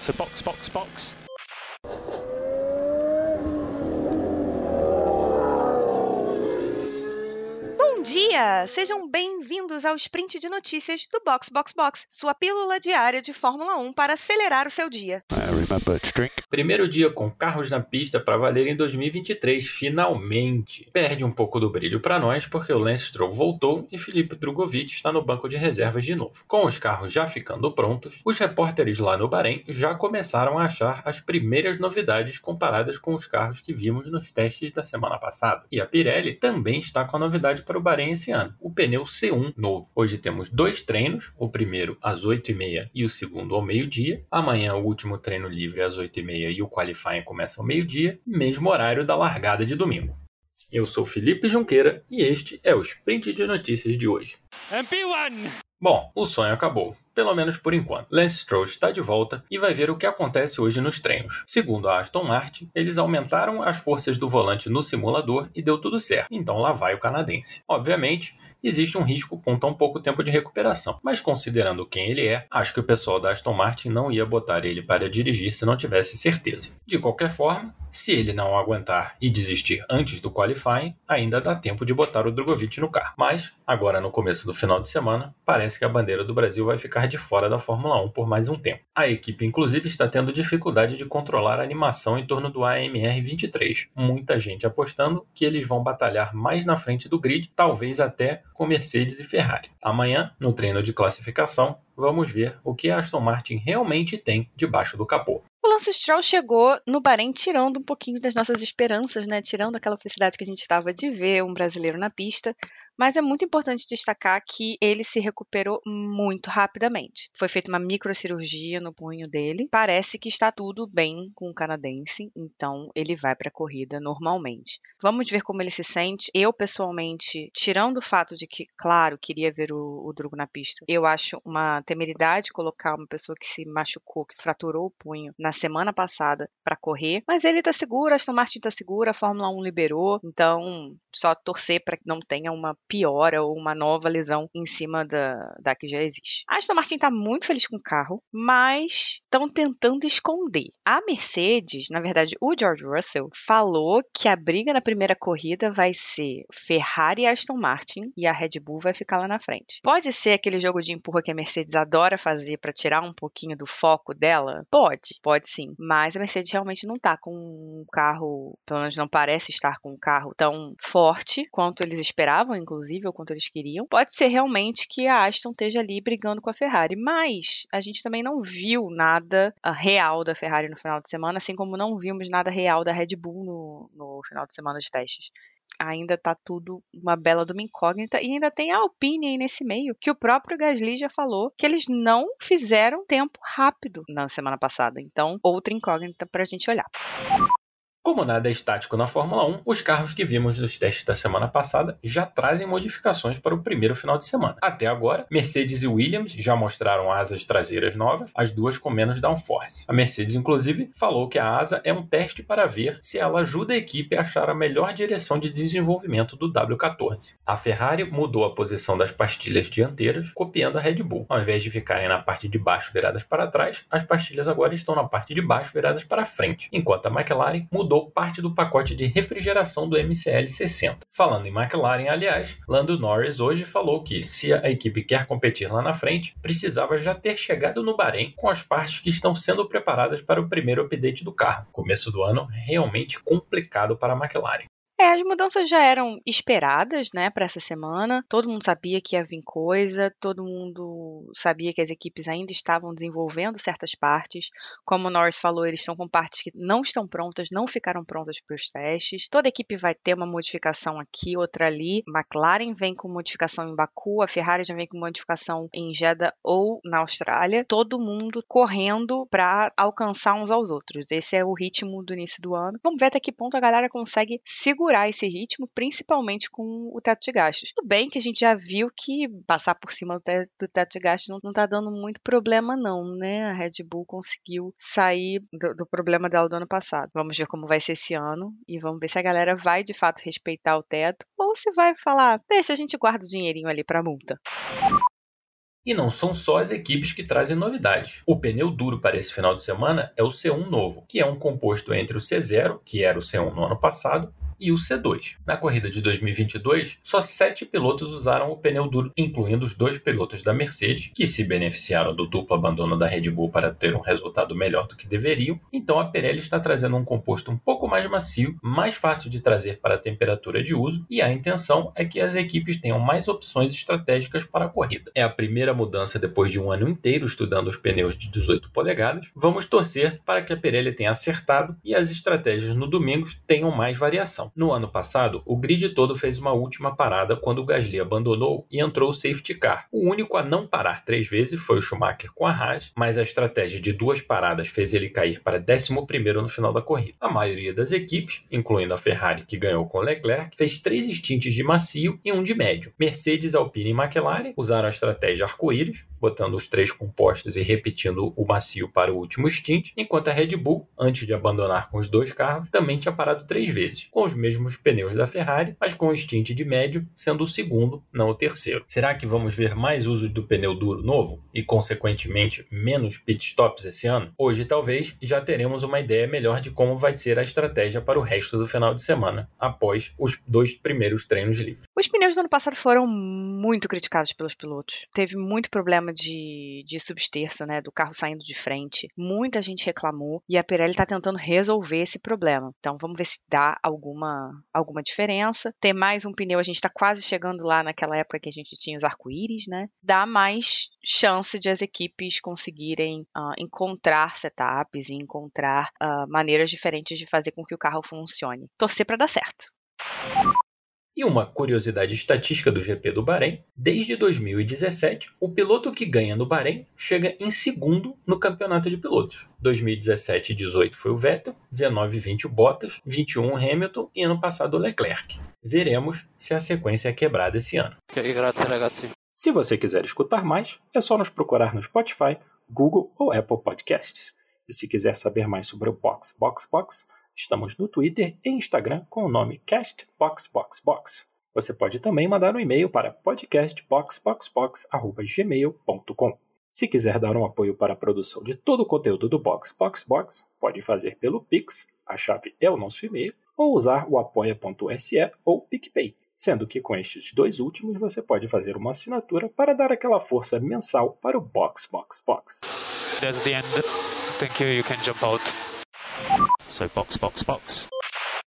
So box, box, box. Dia! Sejam bem-vindos ao sprint de notícias do Box Box Box, sua pílula diária de Fórmula 1 para acelerar o seu dia. Primeiro dia com carros na pista para valer em 2023, finalmente. Perde um pouco do brilho para nós porque o Lance Stroll voltou e Felipe Drogovic está no banco de reservas de novo. Com os carros já ficando prontos, os repórteres lá no Bahrein já começaram a achar as primeiras novidades comparadas com os carros que vimos nos testes da semana passada. E a Pirelli também está com a novidade para o Bahrein esse ano, o pneu C1 novo. Hoje temos dois treinos, o primeiro às 8h30 e o segundo ao meio-dia. Amanhã o último treino livre às 8h30 e o qualifying começa ao meio-dia, mesmo horário da largada de domingo. Eu sou Felipe Junqueira e este é o Sprint de Notícias de hoje. MP1! Bom, o sonho acabou. Pelo menos por enquanto. Lance Stroll está de volta e vai ver o que acontece hoje nos treinos. Segundo a Aston Martin, eles aumentaram as forças do volante no simulador e deu tudo certo. Então lá vai o canadense. Obviamente, existe um risco com tão pouco tempo de recuperação. Mas considerando quem ele é, acho que o pessoal da Aston Martin não ia botar ele para dirigir se não tivesse certeza. De qualquer forma, se ele não aguentar e desistir antes do qualifying, ainda dá tempo de botar o Drogovic no carro. Mas, agora no começo do final de semana, parece que a bandeira do Brasil vai ficar de fora da Fórmula 1 por mais um tempo. A equipe, inclusive, está tendo dificuldade de controlar a animação em torno do AMR 23. Muita gente apostando que eles vão batalhar mais na frente do grid, talvez até com Mercedes e Ferrari. Amanhã, no treino de classificação, vamos ver o que a Aston Martin realmente tem debaixo do capô. Stroll chegou no Bahrein tirando um pouquinho das nossas esperanças, né? Tirando aquela felicidade que a gente estava de ver um brasileiro na pista. Mas é muito importante destacar que ele se recuperou muito rapidamente. Foi feita uma microcirurgia no punho dele. Parece que está tudo bem com o canadense, então ele vai para a corrida normalmente. Vamos ver como ele se sente. Eu, pessoalmente, tirando o fato de que, claro, queria ver o, o Drugo na pista, eu acho uma temeridade colocar uma pessoa que se machucou, que fraturou o punho na semana passada para correr. Mas ele tá seguro, a Aston Martin tá segura, a Fórmula 1 liberou, então só torcer para que não tenha uma piora ou uma nova lesão em cima da, da que já existe. A Aston Martin está muito feliz com o carro, mas estão tentando esconder. A Mercedes, na verdade, o George Russell, falou que a briga na primeira corrida vai ser Ferrari e Aston Martin e a Red Bull vai ficar lá na frente. Pode ser aquele jogo de empurra que a Mercedes adora fazer para tirar um pouquinho do foco dela? Pode, pode sim. Mas a Mercedes realmente não tá com um carro, pelo menos não parece estar com um carro tão forte quanto eles esperavam, inclusive inclusive, ou quanto eles queriam. Pode ser realmente que a Aston esteja ali brigando com a Ferrari, mas a gente também não viu nada uh, real da Ferrari no final de semana, assim como não vimos nada real da Red Bull no, no final de semana de testes ainda tá tudo uma bela de uma incógnita. E ainda tem a Alpine aí nesse meio, que o próprio Gasly já falou que eles não fizeram tempo rápido na semana passada. Então, outra incógnita pra gente olhar. Como nada é estático na Fórmula 1, os carros que vimos nos testes da semana passada já trazem modificações para o primeiro final de semana. Até agora, Mercedes e Williams já mostraram asas traseiras novas, as duas com menos downforce. A Mercedes, inclusive, falou que a asa é um teste para ver se ela ajuda a equipe a achar a melhor direção de desenvolvimento do W14. A Ferrari mudou a posição das pastilhas dianteiras, copiando a Red Bull. Ao invés de ficarem na parte de baixo viradas para trás, as pastilhas agora estão na parte de baixo viradas para frente, enquanto a McLaren mudou parte do pacote de refrigeração do MCL 60. Falando em McLaren, aliás, Lando Norris hoje falou que, se a equipe quer competir lá na frente, precisava já ter chegado no Bahrein com as partes que estão sendo preparadas para o primeiro update do carro. Começo do ano realmente complicado para a McLaren. É, as mudanças já eram esperadas, né, para essa semana. Todo mundo sabia que ia vir coisa, todo mundo sabia que as equipes ainda estavam desenvolvendo certas partes. Como o Norris falou, eles estão com partes que não estão prontas, não ficaram prontas para os testes. Toda equipe vai ter uma modificação aqui, outra ali. McLaren vem com modificação em Baku, a Ferrari já vem com modificação em Jeddah ou na Austrália. Todo mundo correndo para alcançar uns aos outros. Esse é o ritmo do início do ano. Vamos ver até que ponto a galera consegue segurar esse ritmo, principalmente com o teto de gastos. Tudo bem que a gente já viu que passar por cima do teto de gastos não, não tá dando muito problema, não, né? A Red Bull conseguiu sair do, do problema dela do ano passado. Vamos ver como vai ser esse ano e vamos ver se a galera vai de fato respeitar o teto ou se vai falar, deixa a gente guarda o dinheirinho ali para multa. E não são só as equipes que trazem novidades. O pneu duro para esse final de semana é o C1 novo, que é um composto entre o C0, que era o C1 no ano passado, e o C2. Na corrida de 2022, só sete pilotos usaram o pneu duro, incluindo os dois pilotos da Mercedes, que se beneficiaram do duplo abandono da Red Bull para ter um resultado melhor do que deveriam. Então a Pirelli está trazendo um composto um pouco mais macio, mais fácil de trazer para a temperatura de uso, e a intenção é que as equipes tenham mais opções estratégicas para a corrida. É a primeira mudança depois de um ano inteiro estudando os pneus de 18 polegadas. Vamos torcer para que a Pirelli tenha acertado e as estratégias no domingo tenham mais variação. No ano passado, o grid todo fez uma última parada quando o Gasly abandonou e entrou o safety car. O único a não parar três vezes foi o Schumacher com a Haas, mas a estratégia de duas paradas fez ele cair para 11 no final da corrida. A maioria das equipes, incluindo a Ferrari que ganhou com Leclerc, fez três stints de macio e um de médio. Mercedes, Alpine e McLaren usaram a estratégia arco-íris, botando os três compostos e repetindo o macio para o último stint, enquanto a Red Bull, antes de abandonar com os dois carros, também tinha parado três vezes, com os mesmos pneus da Ferrari, mas com o stint de médio sendo o segundo, não o terceiro. Será que vamos ver mais uso do pneu duro novo e, consequentemente, menos pitstops esse ano? Hoje, talvez, já teremos uma ideia melhor de como vai ser a estratégia para o resto do final de semana, após os dois primeiros treinos livres. Os pneus do ano passado foram muito criticados pelos pilotos. Teve muito problema problema de, de substerço, né, do carro saindo de frente. Muita gente reclamou e a Pirelli está tentando resolver esse problema. Então vamos ver se dá alguma, alguma diferença. Ter mais um pneu, a gente está quase chegando lá naquela época que a gente tinha os arco-íris, né? Dá mais chance de as equipes conseguirem uh, encontrar setups e encontrar uh, maneiras diferentes de fazer com que o carro funcione. Torcer para dar certo. E uma curiosidade estatística do GP do Bahrein: desde 2017, o piloto que ganha no Bahrein chega em segundo no campeonato de pilotos. 2017 e 18 foi o Vettel, 19 e 20 o Bottas, 21 o Hamilton e ano passado o Leclerc. Veremos se a sequência é quebrada esse ano. Se você quiser escutar mais, é só nos procurar no Spotify, Google ou Apple Podcasts. E se quiser saber mais sobre o Box Box Box, Estamos no Twitter e Instagram com o nome CastBoxBoxBox. Você pode também mandar um e-mail para podcastboxboxbox.gmail.com. Se quiser dar um apoio para a produção de todo o conteúdo do Box Box Box, pode fazer pelo Pix, a chave é o nosso e-mail, ou usar o apoia.se ou PicPay, sendo que com estes dois últimos você pode fazer uma assinatura para dar aquela força mensal para o Box Box Box. That's the end. Thank you. You can jump out. So box, box, box.